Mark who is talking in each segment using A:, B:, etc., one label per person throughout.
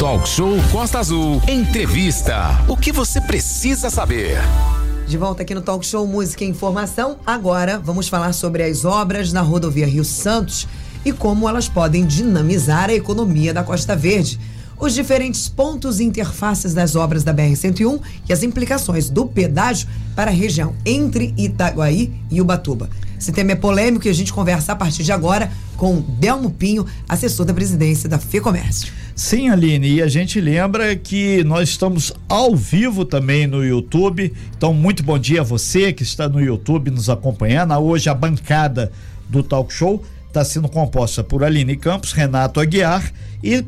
A: Talk Show Costa Azul. Entrevista. O que você precisa saber?
B: De volta aqui no Talk Show Música e Informação. Agora vamos falar sobre as obras na rodovia Rio Santos e como elas podem dinamizar a economia da Costa Verde os diferentes pontos e interfaces das obras da BR-101 e as implicações do pedágio para a região entre Itaguaí e Ubatuba. Esse tema é polêmico e a gente conversa a partir de agora com Delmo Pinho, assessor da presidência da FEComércio.
C: Sim, Aline, e a gente lembra que nós estamos ao vivo também no YouTube. Então, muito bom dia a você que está no YouTube nos acompanhando. Hoje a bancada do Talk Show está sendo composta por Aline Campos, Renato Aguiar e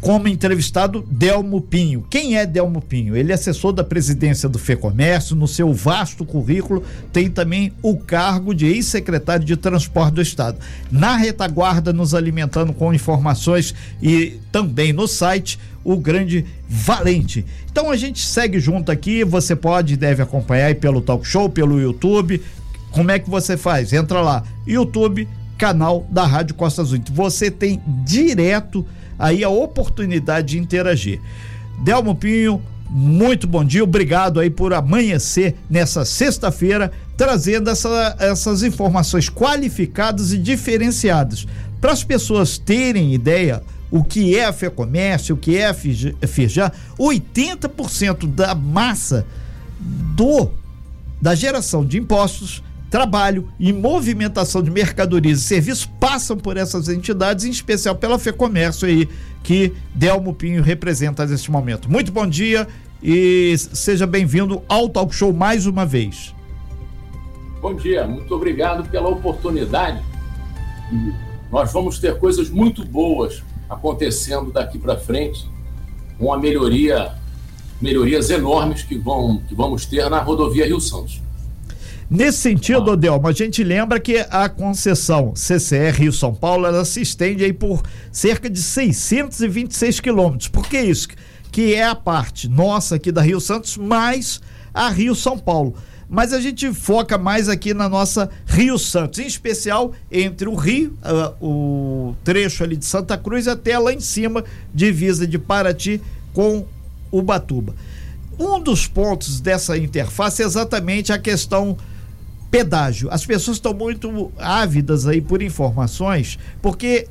C: como entrevistado Delmo Pinho. Quem é Delmo Pinho? Ele é assessor da presidência do FEComércio, no seu vasto currículo tem também o cargo de ex-secretário de Transporte do Estado. Na retaguarda, nos alimentando com informações e também no site, o grande Valente. Então a gente segue junto aqui, você pode e deve acompanhar aí pelo Talk Show, pelo YouTube. Como é que você faz? Entra lá, YouTube, canal da Rádio Costa Azul. Você tem direto aí a oportunidade de interagir. Delmo Pinho, muito bom dia, obrigado aí por amanhecer nessa sexta-feira, trazendo essa, essas informações qualificadas e diferenciadas. Para as pessoas terem ideia, o que é a FEComércio, o que é a FIJA, 80% da massa do da geração de impostos trabalho e movimentação de mercadorias e serviços passam por essas entidades, em especial pela FEComércio aí, que Delmo Pinho representa neste momento. Muito bom dia e seja bem-vindo ao Talk Show mais uma vez.
D: Bom dia, muito obrigado pela oportunidade. Nós vamos ter coisas muito boas acontecendo daqui para frente, com a melhoria, melhorias enormes que, vão, que vamos ter na rodovia Rio Santos.
C: Nesse sentido, Odelmo, a gente lembra que a concessão CCR Rio São Paulo, ela se estende aí por cerca de 626 quilômetros. Por que isso? Que é a parte nossa aqui da Rio Santos mais a Rio São Paulo. Mas a gente foca mais aqui na nossa Rio Santos, em especial entre o Rio, uh, o trecho ali de Santa Cruz até lá em cima, divisa de Paraty com Ubatuba. Um dos pontos dessa interface é exatamente a questão pedágio. As pessoas estão muito ávidas aí por informações, porque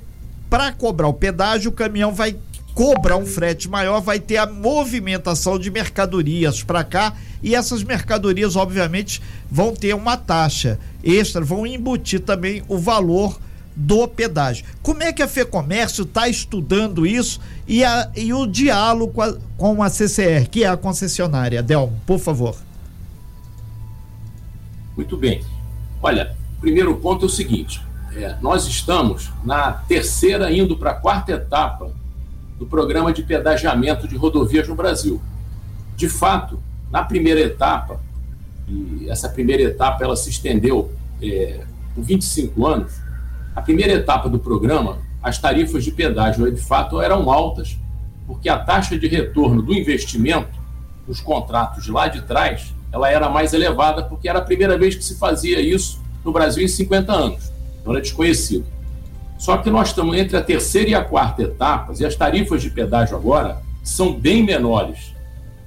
C: para cobrar o pedágio, o caminhão vai cobrar um frete maior, vai ter a movimentação de mercadorias para cá e essas mercadorias, obviamente, vão ter uma taxa extra, vão embutir também o valor do pedágio. Como é que a FEComércio está estudando isso e, a, e o diálogo com a, com a CCR, que é a concessionária? Delmo, por favor.
D: Muito bem. Olha, primeiro ponto é o seguinte: é, nós estamos na terceira, indo para a quarta etapa do programa de pedagiamento de rodovias no Brasil. De fato, na primeira etapa, e essa primeira etapa ela se estendeu é, por 25 anos, a primeira etapa do programa, as tarifas de pedágio de fato eram altas, porque a taxa de retorno do investimento, os contratos lá de trás, ela era mais elevada porque era a primeira vez que se fazia isso no Brasil em 50 anos. Então era desconhecido. Só que nós estamos entre a terceira e a quarta etapas e as tarifas de pedágio agora são bem menores.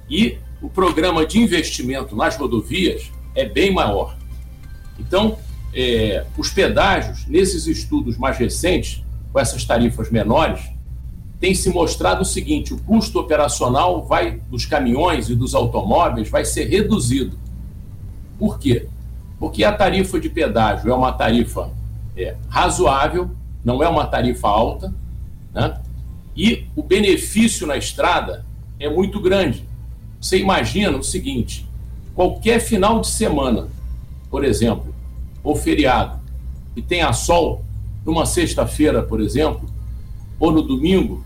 D: E o programa de investimento nas rodovias é bem maior. Então, é, os pedágios, nesses estudos mais recentes, com essas tarifas menores, tem se mostrado o seguinte: o custo operacional vai dos caminhões e dos automóveis vai ser reduzido. Por quê? Porque a tarifa de pedágio é uma tarifa é, razoável, não é uma tarifa alta, né? e o benefício na estrada é muito grande. Você imagina o seguinte: qualquer final de semana, por exemplo, ou feriado, e tenha sol, numa sexta-feira, por exemplo, ou no domingo,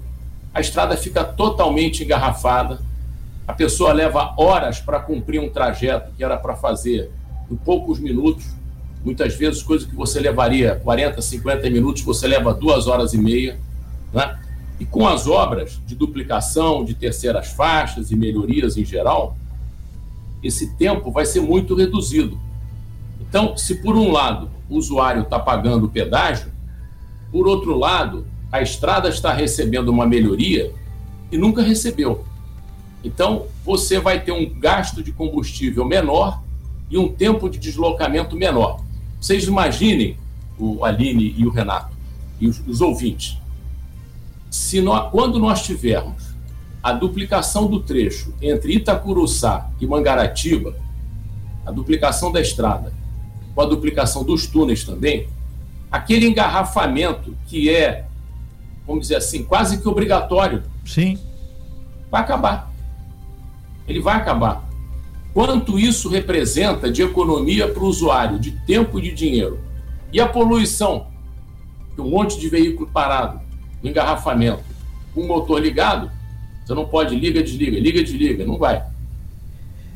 D: a estrada fica totalmente engarrafada, a pessoa leva horas para cumprir um trajeto que era para fazer em poucos minutos, muitas vezes coisa que você levaria 40, 50 minutos, você leva duas horas e meia, né? E com as obras de duplicação, de terceiras faixas e melhorias em geral, esse tempo vai ser muito reduzido. Então, se por um lado o usuário está pagando o pedágio, por outro lado, a estrada está recebendo uma melhoria e nunca recebeu. Então, você vai ter um gasto de combustível menor e um tempo de deslocamento menor. Vocês imaginem, o Aline e o Renato, e os, os ouvintes, se nós, quando nós tivermos a duplicação do trecho entre Itacuruçá e Mangaratiba, a duplicação da estrada, com a duplicação dos túneis também, aquele engarrafamento que é, vamos dizer assim, quase que obrigatório.
C: Sim.
D: Vai acabar. Ele vai acabar. Quanto isso representa de economia para o usuário, de tempo e de dinheiro? E a poluição? Um monte de veículo parado, engarrafamento, com o motor ligado, você não pode liga, desliga, liga, desliga, não vai.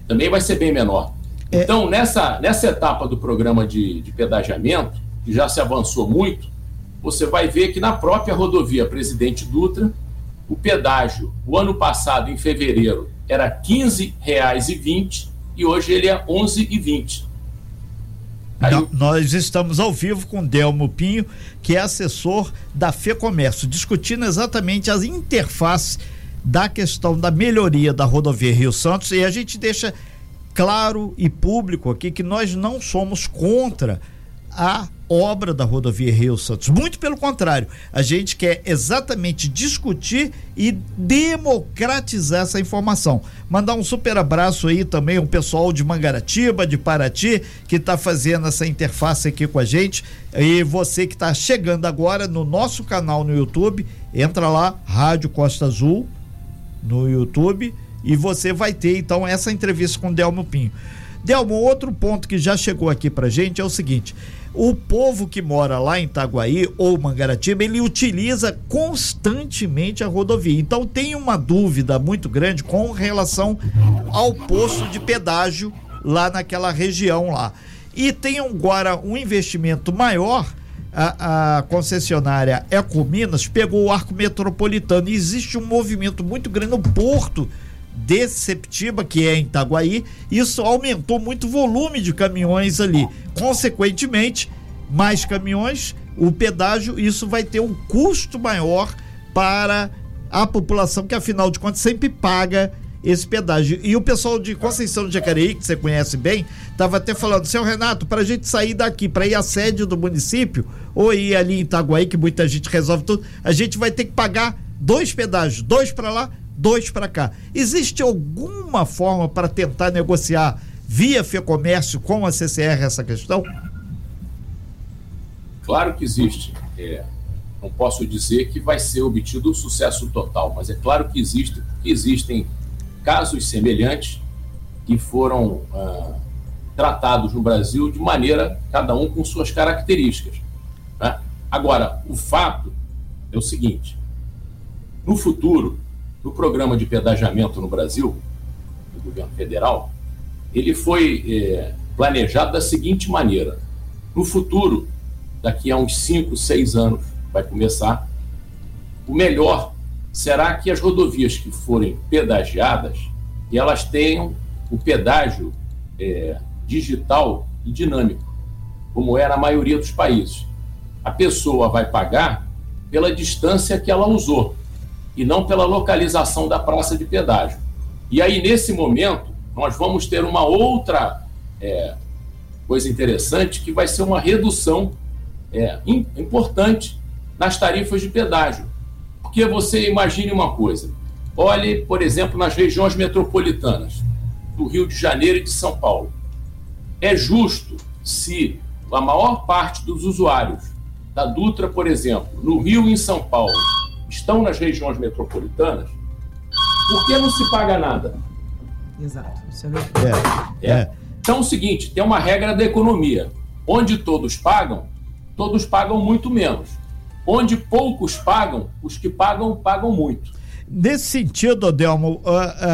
D: Também vai ser bem menor. É. Então, nessa, nessa etapa do programa de, de pedagiamento, que já se avançou muito, você vai ver que na própria rodovia Presidente Dutra, o pedágio, o ano passado, em fevereiro, era R$ 15,20 e hoje ele é R$ 11,20.
C: Aí... Nós estamos ao vivo com Delmo Pinho, que é assessor da FEComércio, discutindo exatamente as interfaces da questão da melhoria da rodovia Rio Santos e a gente deixa claro e público aqui que nós não somos contra a obra da rodovia Rio Santos. Muito pelo contrário, a gente quer exatamente discutir e democratizar essa informação. Mandar um super abraço aí também o pessoal de Mangaratiba, de Paraty, que está fazendo essa interface aqui com a gente. E você que está chegando agora no nosso canal no YouTube, entra lá, Rádio Costa Azul, no YouTube, e você vai ter então essa entrevista com Delmo Pinho. Delmo, outro ponto que já chegou aqui pra gente é o seguinte: o povo que mora lá em Itaguaí ou Mangaratiba, ele utiliza constantemente a rodovia. Então tem uma dúvida muito grande com relação ao posto de pedágio lá naquela região lá. E tem agora um investimento maior. A, a concessionária Ecominas pegou o arco metropolitano e existe um movimento muito grande no porto de Septiba, que é em Itaguaí, isso aumentou muito o volume de caminhões ali. Consequentemente, mais caminhões, o pedágio, isso vai ter um custo maior para a população, que afinal de contas sempre paga esse pedágio. E o pessoal de Conceição de Jacareí, que você conhece bem, estava até falando, seu Renato, para a gente sair daqui, para ir à sede do município, ou ir ali em Itaguaí, que muita gente resolve tudo, a gente vai ter que pagar dois pedágios, dois para lá, dois para cá. Existe alguma forma para tentar negociar via FEComércio com a CCR essa questão?
D: Claro que existe. É, não posso dizer que vai ser obtido o sucesso total, mas é claro que existe, porque existem casos semelhantes que foram ah, tratados no Brasil de maneira, cada um com suas características. Né? Agora, o fato é o seguinte: no futuro, no programa de pedagiamento no Brasil, do governo federal, ele foi é, planejado da seguinte maneira: no futuro, daqui a uns 5, 6 anos, vai começar, o melhor será que as rodovias que forem pedagiadas, elas tenham o pedágio é, digital e dinâmico, como é na maioria dos países. A pessoa vai pagar pela distância que ela usou e não pela localização da praça de pedágio. E aí, nesse momento, nós vamos ter uma outra é, coisa interessante, que vai ser uma redução é, importante nas tarifas de pedágio. Porque você imagine uma coisa: olhe, por exemplo, nas regiões metropolitanas do Rio de Janeiro e de São Paulo. É justo se a maior parte dos usuários da Dutra, por exemplo, no Rio e em São Paulo, estão nas regiões metropolitanas, por que não se paga nada?
B: Exato. Isso
D: é, é. é. Então é o seguinte, tem uma regra da economia. Onde todos pagam, todos pagam muito menos. Onde poucos pagam, os que pagam, pagam muito.
C: Nesse sentido, Adelmo,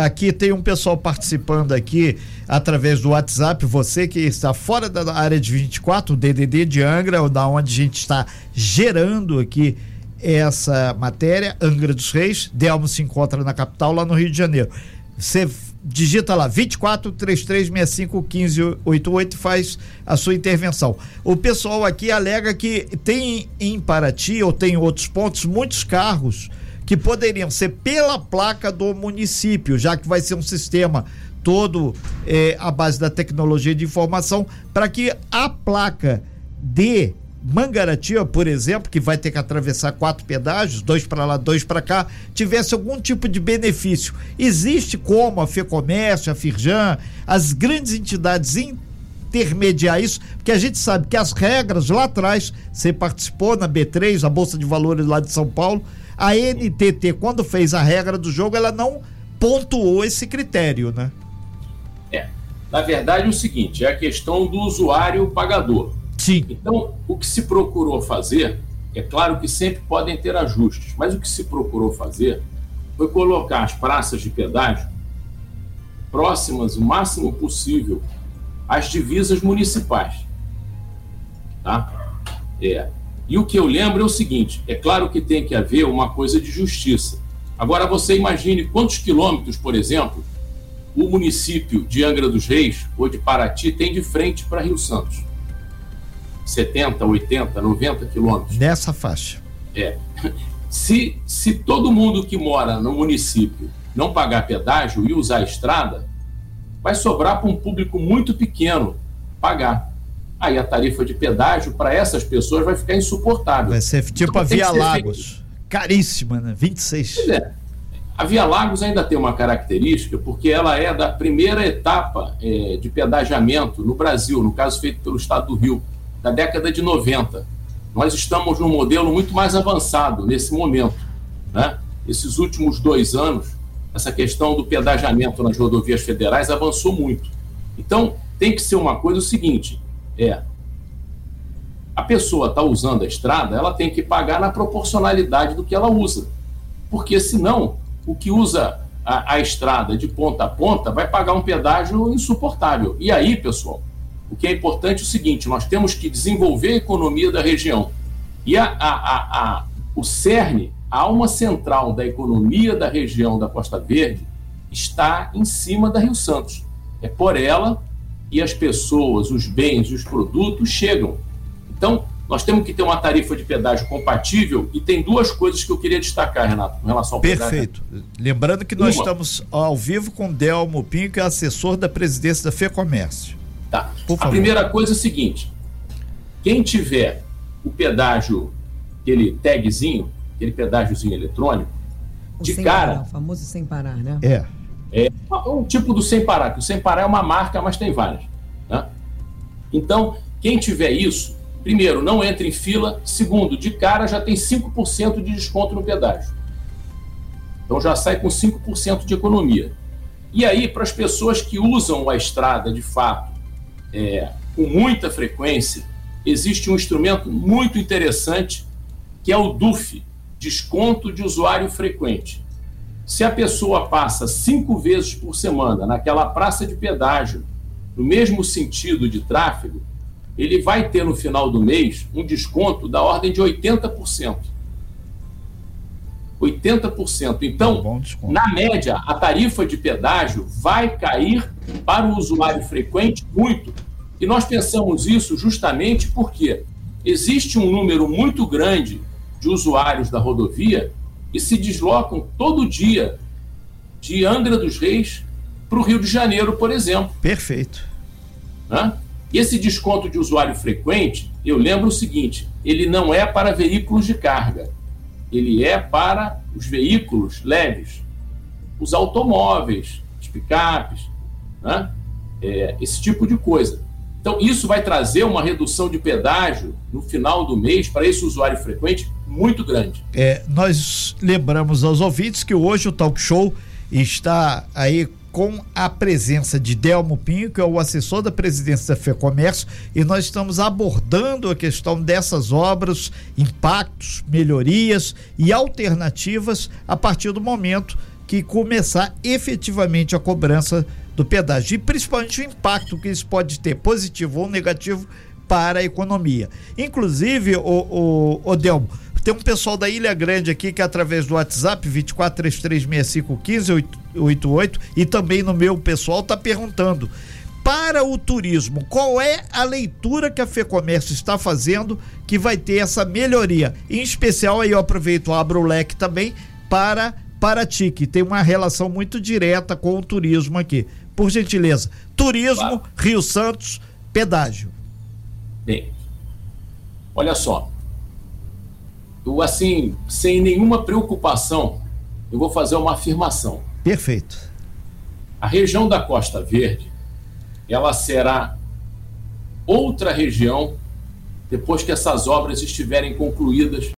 C: aqui tem um pessoal participando aqui através do WhatsApp, você que está fora da área de 24, o DDD de Angra, da onde a gente está gerando aqui essa matéria, Angra dos Reis, Delmo se encontra na capital, lá no Rio de Janeiro. Você digita lá 24 3365 1588 e faz a sua intervenção. O pessoal aqui alega que tem em Paraty ou tem em outros pontos muitos carros que poderiam ser pela placa do município, já que vai ser um sistema todo é, à base da tecnologia de informação, para que a placa de Mangaratiba, por exemplo, que vai ter que atravessar quatro pedágios, dois para lá, dois para cá, tivesse algum tipo de benefício. Existe como a FEComércio, a Firjan, as grandes entidades intermediar isso, porque a gente sabe que as regras lá atrás, você participou na B3, a Bolsa de Valores lá de São Paulo, a NTT, quando fez a regra do jogo, ela não pontuou esse critério, né?
D: É. Na verdade, é o seguinte: é a questão do usuário pagador.
C: Sim.
D: Então, o que se procurou fazer, é claro que sempre podem ter ajustes, mas o que se procurou fazer foi colocar as praças de pedágio próximas o máximo possível às divisas municipais. Tá? É. E o que eu lembro é o seguinte: é claro que tem que haver uma coisa de justiça. Agora você imagine quantos quilômetros, por exemplo, o município de Angra dos Reis ou de Paraty tem de frente para Rio Santos. 70, 80, 90 quilômetros.
C: Nessa faixa.
D: É. Se, se todo mundo que mora no município não pagar pedágio e usar a estrada, vai sobrar para um público muito pequeno pagar. Aí a tarifa de pedágio para essas pessoas vai ficar insuportável.
C: Vai ser tipo então, a Via Lagos. Caríssima, né? 26. Pois é.
D: A Via Lagos ainda tem uma característica, porque ela é da primeira etapa é, de pedagiamento no Brasil, no caso feito pelo Estado do Rio, da década de 90. Nós estamos num modelo muito mais avançado nesse momento. Né? Esses últimos dois anos, essa questão do pedagiamento nas rodovias federais avançou muito. Então, tem que ser uma coisa o seguinte: é a pessoa está usando a estrada, ela tem que pagar na proporcionalidade do que ela usa. Porque senão, o que usa a, a, estrada de ponta a ponta vai pagar um pedágio insuportável. E aí, pessoal, o que é importante é o seguinte: nós temos que desenvolver a economia da região. E a, a, o cerne, a alma central da economia da região da Costa Verde, está em cima da Rio Santos. É por ela e as pessoas, os bens, os produtos chegam. Então, nós temos que ter uma tarifa de pedágio compatível e tem duas coisas que eu queria destacar, Renato, com relação ao
C: Perfeito. Pedágio. Lembrando que nós uma. estamos ao vivo com Delmo Pinho, que é assessor da presidência da FEComércio.
D: Tá. a primeira coisa é a seguinte: quem tiver o pedágio, aquele tagzinho, aquele pedágiozinho eletrônico, o de cara.
B: Parar, o famoso sem parar, né?
C: É.
D: É um tipo do sem parar, que o sem parar é uma marca, mas tem várias. Né? Então, quem tiver isso, primeiro, não entre em fila. Segundo, de cara já tem 5% de desconto no pedágio. Então já sai com 5% de economia. E aí, para as pessoas que usam a estrada de fato é, com muita frequência, existe um instrumento muito interessante que é o DUF Desconto de Usuário Frequente. Se a pessoa passa cinco vezes por semana naquela praça de pedágio, no mesmo sentido de tráfego, ele vai ter no final do mês um desconto da ordem de 80%. 80%. Então, é na média, a tarifa de pedágio vai cair para o usuário frequente muito. E nós pensamos isso justamente porque existe um número muito grande de usuários da rodovia e se deslocam todo dia de Angra dos Reis para o Rio de Janeiro, por exemplo.
C: Perfeito.
D: Né? E esse desconto de usuário frequente, eu lembro o seguinte: ele não é para veículos de carga, ele é para os veículos leves, os automóveis, os picapes, né? é, esse tipo de coisa. Então, isso vai trazer uma redução de pedágio no final do mês para esse usuário frequente muito grande.
C: É, nós lembramos aos ouvintes que hoje o Talk Show está aí com a presença de Delmo Pinho, que é o assessor da presidência da FEComércio, e nós estamos abordando a questão dessas obras, impactos, melhorias e alternativas a partir do momento que começar efetivamente a cobrança do pedágio e principalmente o impacto que isso pode ter, positivo ou negativo, para a economia. Inclusive, o, o, o Delmo, tem um pessoal da Ilha Grande aqui que através do WhatsApp 2433651588 e também no meu pessoal tá perguntando para o turismo, qual é a leitura que a FEComércio está fazendo que vai ter essa melhoria? Em especial, aí eu aproveito, abro o leque também para Paraty, que tem uma relação muito direta com o turismo aqui. Por gentileza, turismo. Rio Santos, pedágio.
D: Bem, olha só, eu assim, sem nenhuma preocupação, eu vou fazer uma afirmação.
C: Perfeito.
D: A região da Costa Verde, ela será outra região depois que essas obras estiverem concluídas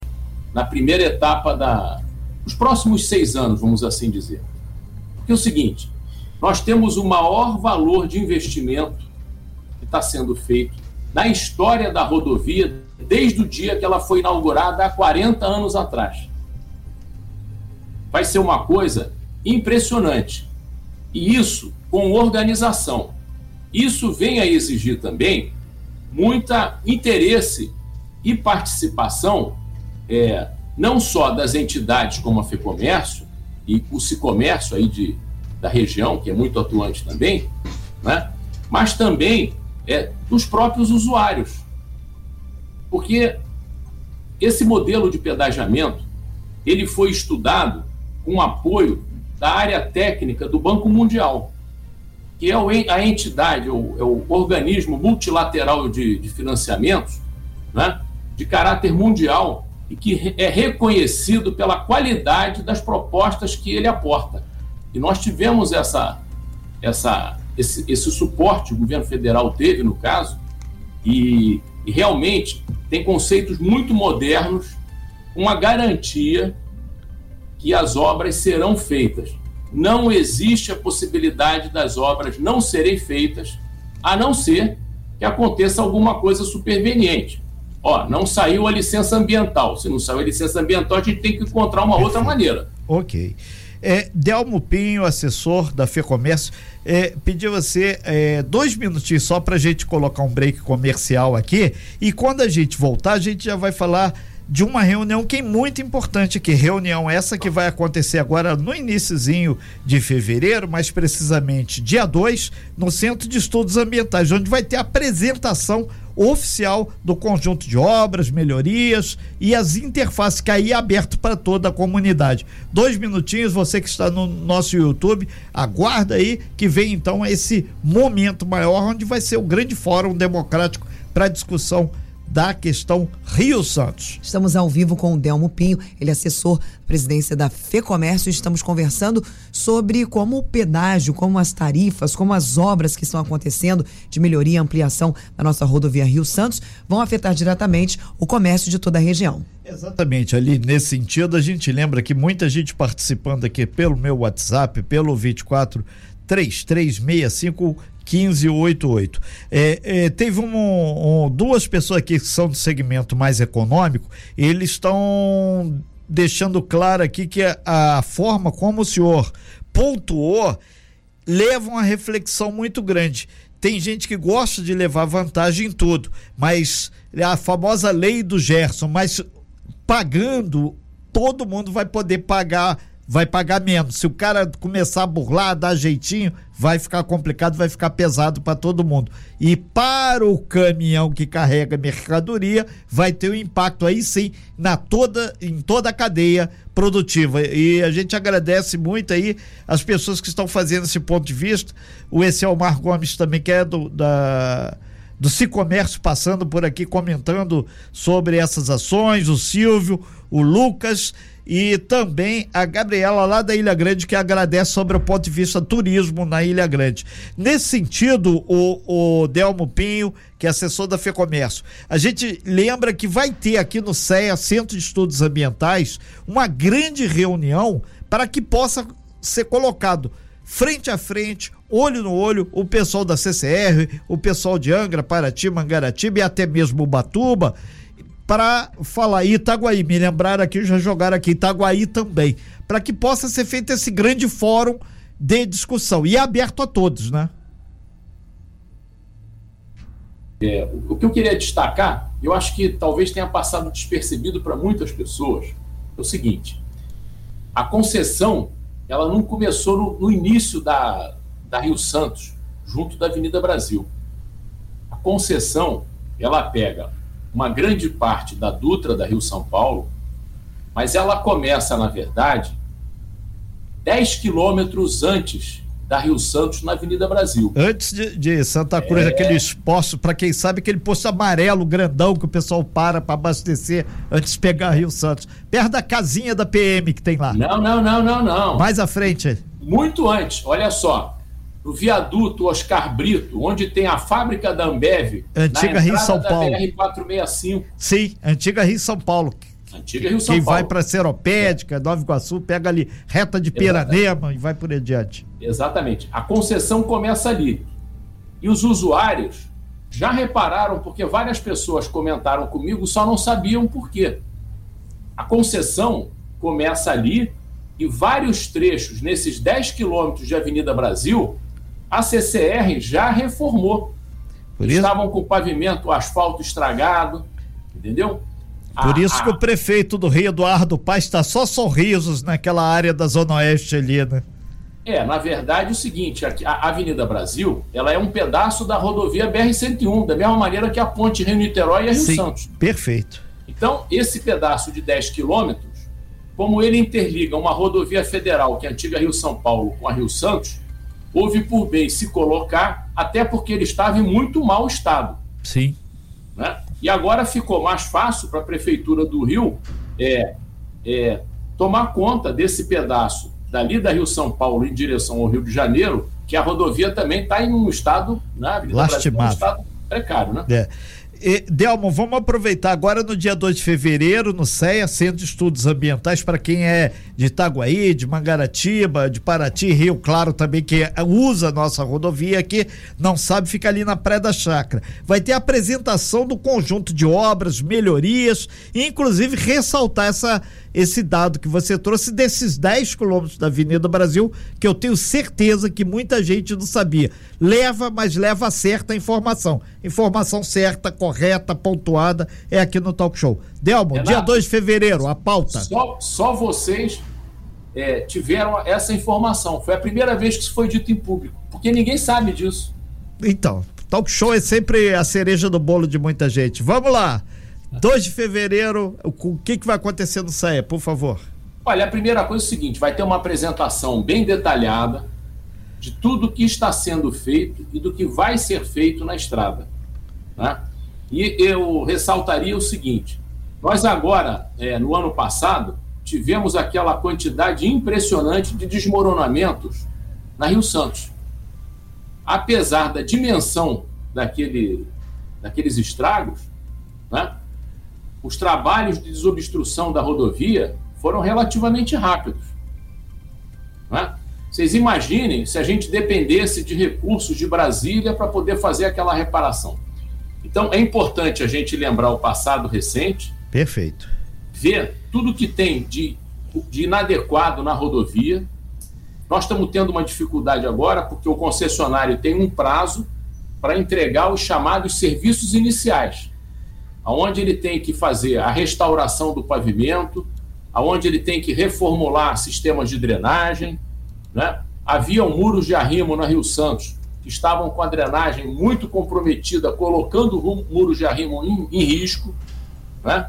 D: na primeira etapa da os próximos seis anos, vamos assim dizer. Porque é o seguinte, nós temos o maior valor de investimento que está sendo feito na história da rodovia desde o dia que ela foi inaugurada há 40 anos atrás. Vai ser uma coisa impressionante. E isso com organização. Isso vem a exigir também muita interesse e participação, é, não só das entidades como a FEComércio e o Cicomércio aí de, da região, que é muito atuante também, né? mas também é, dos próprios usuários. Porque esse modelo de pedagiamento ele foi estudado com apoio da área técnica do Banco Mundial que é a entidade, é o, é o organismo multilateral de, de financiamentos, né, de caráter mundial e que é reconhecido pela qualidade das propostas que ele aporta. E nós tivemos essa, essa, esse, esse suporte, o governo federal teve no caso, e, e realmente tem conceitos muito modernos, uma garantia que as obras serão feitas não existe a possibilidade das obras não serem feitas, a não ser que aconteça alguma coisa superveniente. Ó, não saiu a licença ambiental. Se não saiu a licença ambiental, a gente tem que encontrar uma outra maneira.
C: Ok. É, Delmo Pinho, assessor da FEComércio, é, pediu você é, dois minutinhos só para a gente colocar um break comercial aqui. E quando a gente voltar, a gente já vai falar de uma reunião que é muito importante aqui. Reunião essa que vai acontecer agora no iníciozinho de fevereiro, mais precisamente dia 2, no Centro de Estudos Ambientais, onde vai ter a apresentação oficial do conjunto de obras, melhorias e as interfaces que aí é aberto para toda a comunidade. Dois minutinhos, você que está no nosso YouTube, aguarda aí que vem então esse momento maior onde vai ser o grande fórum democrático para discussão da questão Rio Santos.
B: Estamos ao vivo com o Delmo Pinho, ele é assessor presidência da FEComércio e estamos conversando sobre como o pedágio, como as tarifas, como as obras que estão acontecendo de melhoria e ampliação da nossa rodovia Rio Santos vão afetar diretamente o comércio de toda a região.
C: Exatamente, ali nesse sentido, a gente lembra que muita gente participando aqui pelo meu WhatsApp, pelo 24 3365 1588. É, é, teve um, um, duas pessoas aqui que são do segmento mais econômico, eles estão deixando claro aqui que a, a forma como o senhor pontuou leva uma reflexão muito grande. Tem gente que gosta de levar vantagem em tudo, mas a famosa lei do Gerson, mas pagando, todo mundo vai poder pagar vai pagar menos. Se o cara começar a burlar, dar jeitinho, vai ficar complicado, vai ficar pesado para todo mundo. E para o caminhão que carrega mercadoria, vai ter um impacto aí sim na toda em toda a cadeia produtiva. E a gente agradece muito aí as pessoas que estão fazendo esse ponto de vista. O Mar Gomes também que é do da do Cicomércio passando por aqui comentando sobre essas ações, o Silvio, o Lucas e também a Gabriela lá da Ilha Grande que agradece sobre o ponto de vista turismo na Ilha Grande. Nesse sentido, o, o Delmo Pinho, que é assessor da FEComércio, a gente lembra que vai ter aqui no CEA, Centro de Estudos Ambientais, uma grande reunião para que possa ser colocado frente a frente, olho no olho, o pessoal da CCR, o pessoal de Angra, Paraty, Mangaratiba e até mesmo Ubatuba para falar Itaguaí, me lembraram aqui, já jogaram aqui Itaguaí também, para que possa ser feito esse grande fórum de discussão. E é aberto a todos, né?
D: É, o que eu queria destacar, eu acho que talvez tenha passado despercebido para muitas pessoas, é o seguinte: a concessão ela não começou no, no início da, da Rio Santos, junto da Avenida Brasil. A concessão ela pega uma grande parte da Dutra da Rio São Paulo, mas ela começa, na verdade, 10 quilômetros antes da Rio Santos na Avenida Brasil.
C: Antes de, de Santa Cruz, é... aquele posto, para quem sabe, aquele posto amarelo grandão que o pessoal para para abastecer antes de pegar Rio Santos. Perto da casinha da PM que tem lá.
D: Não, não, não, não, não.
C: Mais à frente.
D: Muito antes, olha só. No viaduto Oscar Brito, onde tem a fábrica da Ambev.
C: Antiga Rio São Paulo.
D: BR-465.
C: Sim, antiga Rio São Paulo.
D: Antiga Rio São
C: Quem
D: Paulo.
C: vai para Seropédica, Nova Iguaçu, pega ali reta de Piranema e vai por adiante.
D: Exatamente. A concessão começa ali. E os usuários já repararam, porque várias pessoas comentaram comigo, só não sabiam por quê. A concessão começa ali e vários trechos, nesses 10 quilômetros de Avenida Brasil, a CCR já reformou. Estavam com o pavimento, o asfalto estragado, entendeu?
C: Por isso que o prefeito do Rio, Eduardo Paz, está só sorrisos naquela área da Zona Oeste ali, né?
D: É, na verdade, é o seguinte, a Avenida Brasil, ela é um pedaço da rodovia BR-101, da mesma maneira que a ponte Rio-Niterói e a Rio
C: Sim,
D: Santos.
C: perfeito.
D: Então, esse pedaço de 10 quilômetros, como ele interliga uma rodovia federal, que é a antiga Rio-São Paulo, com a Rio Santos, houve por bem se colocar, até porque ele estava em muito mau estado.
C: Sim.
D: Né? E agora ficou mais fácil para a Prefeitura do Rio é, é, tomar conta desse pedaço dali da Rio São Paulo em direção ao Rio de Janeiro, que a rodovia também está em um estado, né,
C: Lastimado.
D: um estado precário, né?
C: É. Delmo, vamos aproveitar agora no dia 2 de fevereiro, no CEA, Centro de Estudos Ambientais, para quem é de Itaguaí, de Mangaratiba, de Paraty, Rio Claro também, que usa a nossa rodovia aqui, não sabe, fica ali na Praia da Chácara. Vai ter apresentação do conjunto de obras, melhorias, inclusive ressaltar essa, esse dado que você trouxe desses 10 quilômetros da Avenida Brasil, que eu tenho certeza que muita gente não sabia. Leva, mas leva certa informação. Informação certa, correta, pontuada, é aqui no Talk Show. Delmo, Renato, dia 2 de fevereiro, a pauta.
D: Só, só vocês é, tiveram essa informação. Foi a primeira vez que isso foi dito em público, porque ninguém sabe disso.
C: Então, talk show é sempre a cereja do bolo de muita gente. Vamos lá. 2 de fevereiro, o que, que vai acontecer no SAE, por favor?
D: Olha, a primeira coisa é o seguinte: vai ter uma apresentação bem detalhada de tudo que está sendo feito e do que vai ser feito na estrada. Né? E eu ressaltaria o seguinte: nós agora, é, no ano passado, tivemos aquela quantidade impressionante de desmoronamentos na Rio Santos. Apesar da dimensão daquele, daqueles estragos, né, os trabalhos de desobstrução da rodovia foram relativamente rápidos. Né? Vocês imaginem se a gente dependesse de recursos de Brasília para poder fazer aquela reparação. Então, é importante a gente lembrar o passado recente.
C: Perfeito
D: ver tudo que tem de, de inadequado na rodovia. Nós estamos tendo uma dificuldade agora porque o concessionário tem um prazo para entregar os chamados serviços iniciais, aonde ele tem que fazer a restauração do pavimento, aonde ele tem que reformular sistemas de drenagem, né? Haviam muros de arrimo na Rio Santos que estavam com a drenagem muito comprometida, colocando muros de arrimo em, em risco, né?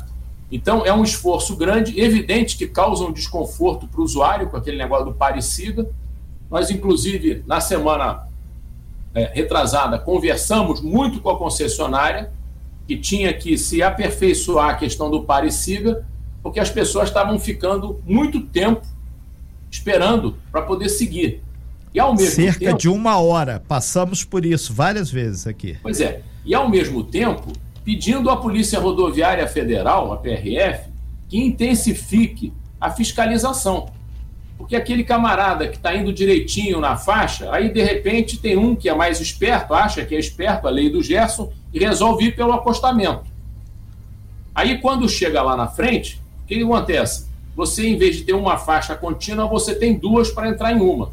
D: Então, é um esforço grande, evidente que causa um desconforto para o usuário com aquele negócio do parecida. Nós, inclusive, na semana é, retrasada, conversamos muito com a concessionária, que tinha que se aperfeiçoar a questão do parecida, porque as pessoas estavam ficando muito tempo esperando para poder seguir.
C: E ao mesmo Cerca tempo, de uma hora, passamos por isso várias vezes aqui.
D: Pois é. E ao mesmo tempo, pedindo à Polícia Rodoviária Federal, a PRF, que intensifique a fiscalização. Porque aquele camarada que está indo direitinho na faixa, aí de repente tem um que é mais esperto, acha que é esperto, a lei do Gerson, e resolve ir pelo acostamento. Aí quando chega lá na frente, o que, que acontece? Você, em vez de ter uma faixa contínua, você tem duas para entrar em uma.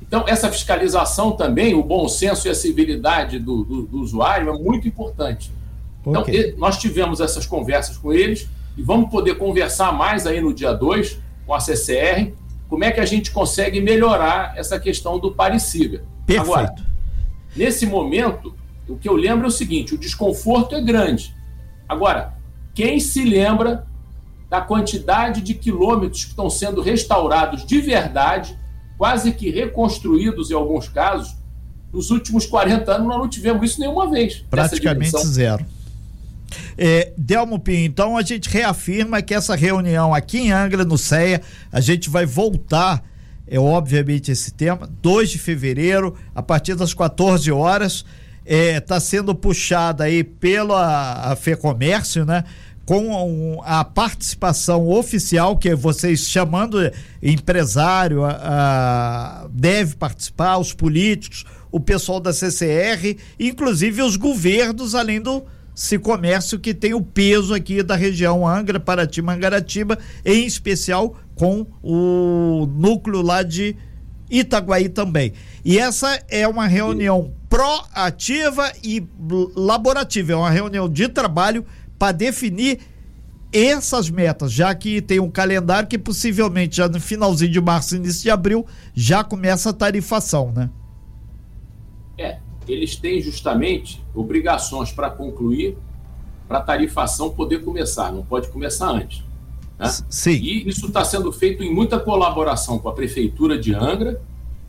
D: Então, essa fiscalização também, o bom senso e a civilidade do, do, do usuário é muito importante. Então, okay. nós tivemos essas conversas com eles e vamos poder conversar mais aí no dia 2 com a CCR, como é que a gente consegue melhorar essa questão do Pareciga.
C: Perfeito. Agora,
D: nesse momento, o que eu lembro é o seguinte: o desconforto é grande. Agora, quem se lembra da quantidade de quilômetros que estão sendo restaurados de verdade quase que reconstruídos em alguns casos. Nos últimos 40 anos nós não tivemos isso nenhuma vez.
C: Praticamente zero. É, Delmo Pinho, então a gente reafirma que essa reunião aqui em Angra, no CEA, a gente vai voltar, é obviamente esse tema, 2 de fevereiro, a partir das 14 horas, está é, tá sendo puxada aí pela a FEComércio, né? com a participação oficial, que é vocês chamando empresário, a, a, deve participar, os políticos, o pessoal da CCR, inclusive os governos, além do Comércio, que tem o peso aqui da região Angra, Paraty, Mangaratiba, em especial com o núcleo lá de Itaguaí também. E essa é uma reunião proativa e laborativa, é uma reunião de trabalho para definir essas metas, já que tem um calendário que possivelmente já no finalzinho de março, início de abril, já começa a tarifação, né?
D: É, eles têm justamente obrigações para concluir, para a tarifação poder começar, não pode começar antes. Né?
C: Sim.
D: E isso está sendo feito em muita colaboração com a Prefeitura de Angra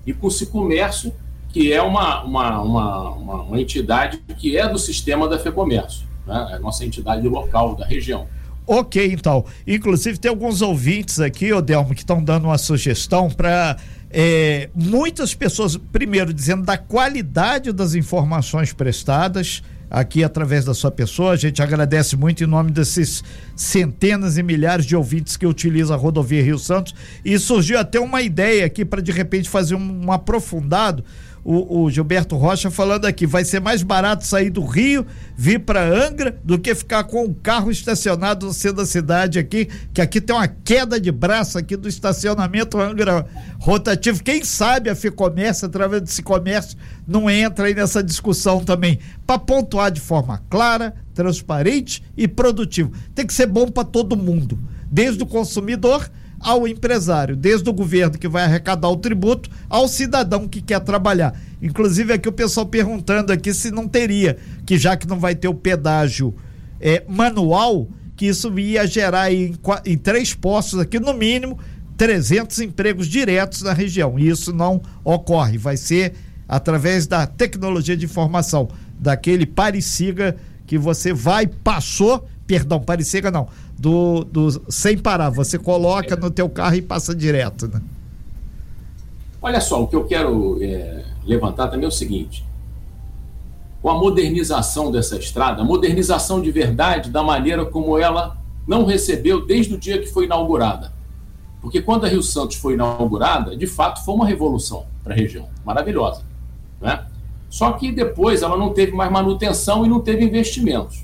D: e com o Cicomércio, que é uma, uma, uma, uma, uma entidade que é do sistema da FEComércio né? é a nossa entidade local da região.
C: Ok, então. Inclusive, tem alguns ouvintes aqui, Odelmo, que estão dando uma sugestão para é, muitas pessoas, primeiro, dizendo da qualidade das informações prestadas aqui através da sua pessoa. A gente agradece muito em nome desses centenas e milhares de ouvintes que utilizam a rodovia Rio Santos. E surgiu até uma ideia aqui para de repente fazer um, um aprofundado o, o, Gilberto Rocha falando aqui, vai ser mais barato sair do Rio, vir para Angra, do que ficar com o carro estacionado no centro da cidade aqui, que aqui tem uma queda de braço aqui do estacionamento Angra rotativo. Quem sabe a FIComércio, através desse comércio, não entra aí nessa discussão também, para pontuar de forma clara, transparente e produtiva. Tem que ser bom para todo mundo, desde o consumidor ao empresário, desde o governo que vai arrecadar o tributo ao cidadão que quer trabalhar. Inclusive aqui o pessoal perguntando aqui se não teria, que já que não vai ter o pedágio é, manual, que isso ia gerar em, em três postos aqui no mínimo 300 empregos diretos na região. E isso não ocorre, vai ser através da tecnologia de informação, daquele pare-siga que você vai, passou, perdão, pare-siga não, do, do sem parar. Você coloca no teu carro e passa direto, né?
D: Olha só, o que eu quero é, levantar também é o seguinte: com a modernização dessa estrada, a modernização de verdade da maneira como ela não recebeu desde o dia que foi inaugurada. Porque quando a Rio Santos foi inaugurada, de fato foi uma revolução para a região, maravilhosa. Né? Só que depois ela não teve mais manutenção e não teve investimentos.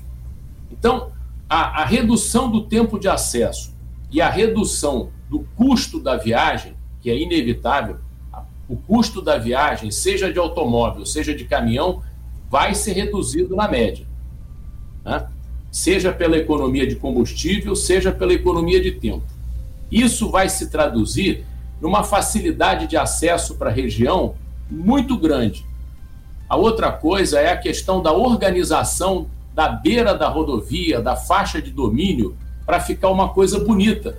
D: Então, a, a redução do tempo de acesso e a redução do custo da viagem, que é inevitável, o custo da viagem, seja de automóvel, seja de caminhão, vai ser reduzido na média. Né? Seja pela economia de combustível, seja pela economia de tempo. Isso vai se traduzir numa facilidade de acesso para a região muito grande. A outra coisa é a questão da organização da beira da rodovia, da faixa de domínio, para ficar uma coisa bonita.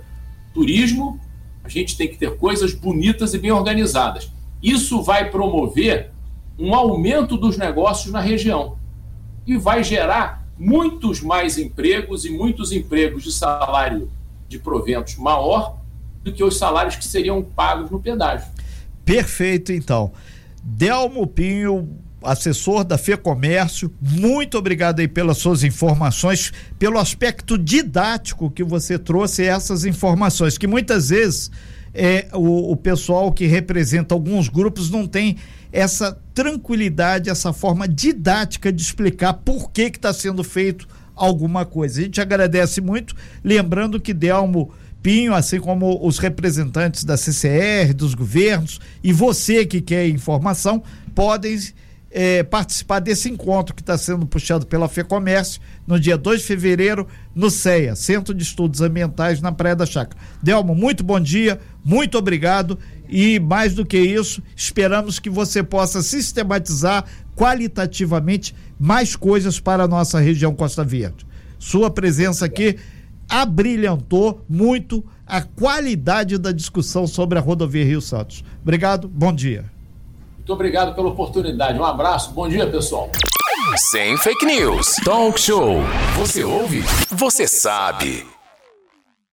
D: Turismo, a gente tem que ter coisas bonitas e bem organizadas. Isso vai promover um aumento dos negócios na região e vai gerar muitos mais empregos e muitos empregos de salário de proventos maior do que os salários que seriam pagos no pedágio.
C: Perfeito, então. Delmo Pinho, assessor da FEComércio, muito obrigado aí pelas suas informações, pelo aspecto didático que você trouxe essas informações, que muitas vezes é, o, o pessoal que representa alguns grupos não tem essa tranquilidade, essa forma didática de explicar por que está sendo feito alguma coisa. A gente agradece muito, lembrando que Delmo Pinho, assim como os representantes da CCR, dos governos e você que quer informação, podem é, participar desse encontro que está sendo puxado pela FEComércio no dia 2 de fevereiro no CEA, Centro de Estudos Ambientais na Praia da Chácara. Delmo, muito bom dia, muito obrigado e mais do que isso, esperamos que você possa sistematizar qualitativamente mais coisas para a nossa região Costa Verde. Sua presença aqui abrilhantou muito a qualidade da discussão sobre a rodovia Rio Santos. Obrigado, bom dia.
D: Muito obrigado pela oportunidade. Um abraço, bom dia, pessoal.
A: Sem fake news. Talk show. Você ouve? Você sabe.